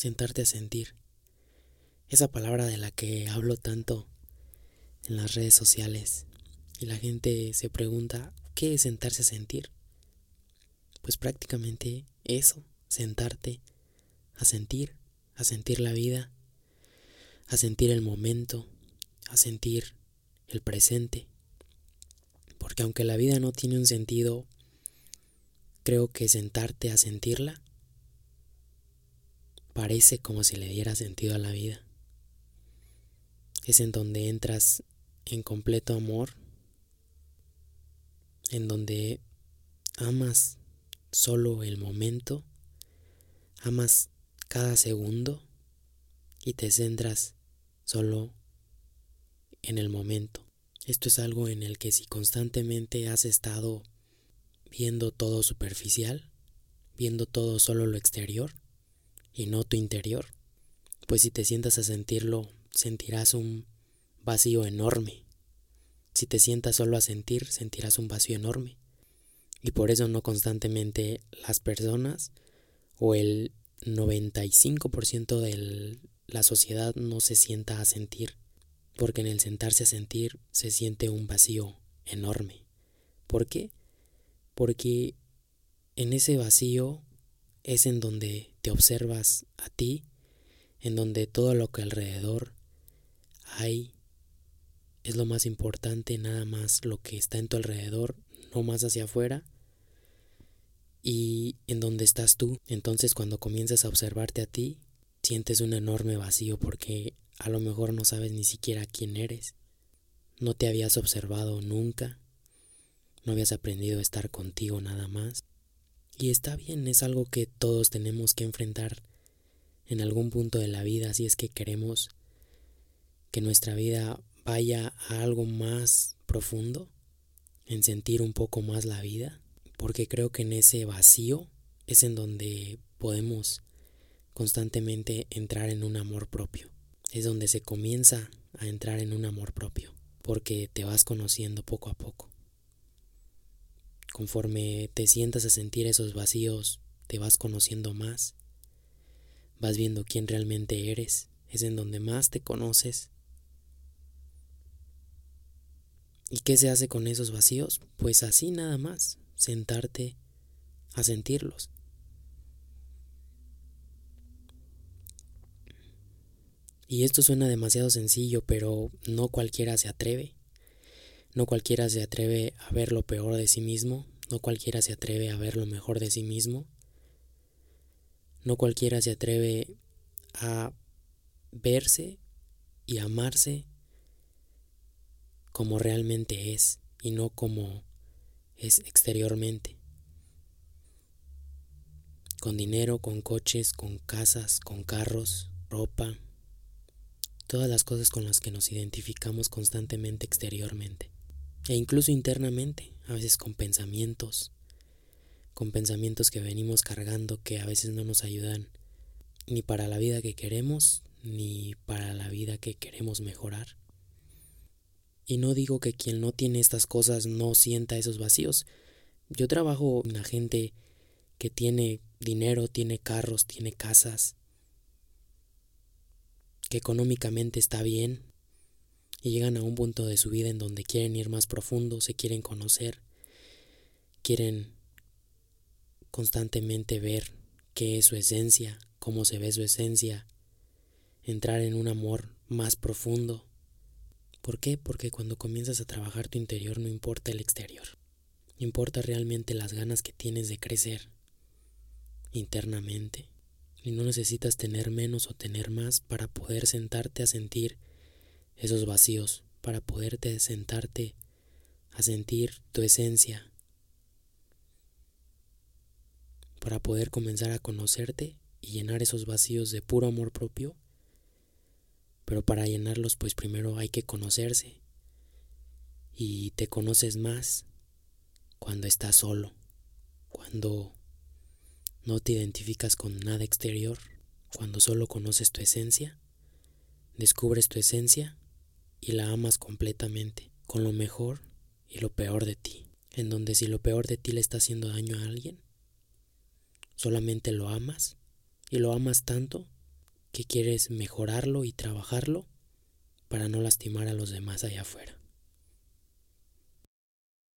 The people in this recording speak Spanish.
sentarte a sentir. Esa palabra de la que hablo tanto en las redes sociales y la gente se pregunta, ¿qué es sentarse a sentir? Pues prácticamente eso, sentarte a sentir, a sentir la vida, a sentir el momento, a sentir el presente. Porque aunque la vida no tiene un sentido, creo que sentarte a sentirla parece como si le diera sentido a la vida. Es en donde entras en completo amor, en donde amas solo el momento, amas cada segundo y te centras solo en el momento. Esto es algo en el que si constantemente has estado viendo todo superficial, viendo todo solo lo exterior y no tu interior, pues si te sientas a sentirlo, sentirás un vacío enorme. Si te sientas solo a sentir, sentirás un vacío enorme. Y por eso no constantemente las personas o el 95% de la sociedad no se sienta a sentir, porque en el sentarse a sentir se siente un vacío enorme. ¿Por qué? Porque en ese vacío es en donde te observas a ti, en donde todo lo que alrededor hay es lo más importante, nada más lo que está en tu alrededor, no más hacia afuera, y en donde estás tú. Entonces cuando comienzas a observarte a ti, sientes un enorme vacío porque a lo mejor no sabes ni siquiera quién eres. No te habías observado nunca. No habías aprendido a estar contigo nada más. Y está bien, es algo que todos tenemos que enfrentar en algún punto de la vida si es que queremos que nuestra vida vaya a algo más profundo, en sentir un poco más la vida porque creo que en ese vacío es en donde podemos constantemente entrar en un amor propio. Es donde se comienza a entrar en un amor propio, porque te vas conociendo poco a poco. Conforme te sientas a sentir esos vacíos, te vas conociendo más, vas viendo quién realmente eres, es en donde más te conoces. ¿Y qué se hace con esos vacíos? Pues así nada más, sentarte a sentirlos. Y esto suena demasiado sencillo, pero no cualquiera se atreve. No cualquiera se atreve a ver lo peor de sí mismo, no cualquiera se atreve a ver lo mejor de sí mismo. No cualquiera se atreve a verse y amarse como realmente es y no como es exteriormente. Con dinero, con coches, con casas, con carros, ropa, todas las cosas con las que nos identificamos constantemente exteriormente. E incluso internamente, a veces con pensamientos, con pensamientos que venimos cargando que a veces no nos ayudan ni para la vida que queremos, ni para la vida que queremos mejorar. Y no digo que quien no tiene estas cosas no sienta esos vacíos. Yo trabajo con la gente que tiene dinero, tiene carros, tiene casas, que económicamente está bien y llegan a un punto de su vida en donde quieren ir más profundo, se quieren conocer, quieren constantemente ver qué es su esencia, cómo se ve su esencia, entrar en un amor más profundo ¿Por qué? Porque cuando comienzas a trabajar tu interior no importa el exterior. Importa realmente las ganas que tienes de crecer internamente. Y no necesitas tener menos o tener más para poder sentarte a sentir esos vacíos, para poderte sentarte a sentir tu esencia, para poder comenzar a conocerte y llenar esos vacíos de puro amor propio pero para llenarlos pues primero hay que conocerse. Y te conoces más cuando estás solo, cuando no te identificas con nada exterior, cuando solo conoces tu esencia, descubres tu esencia y la amas completamente, con lo mejor y lo peor de ti, en donde si lo peor de ti le está haciendo daño a alguien, solamente lo amas y lo amas tanto que quieres mejorarlo y trabajarlo para no lastimar a los demás allá afuera.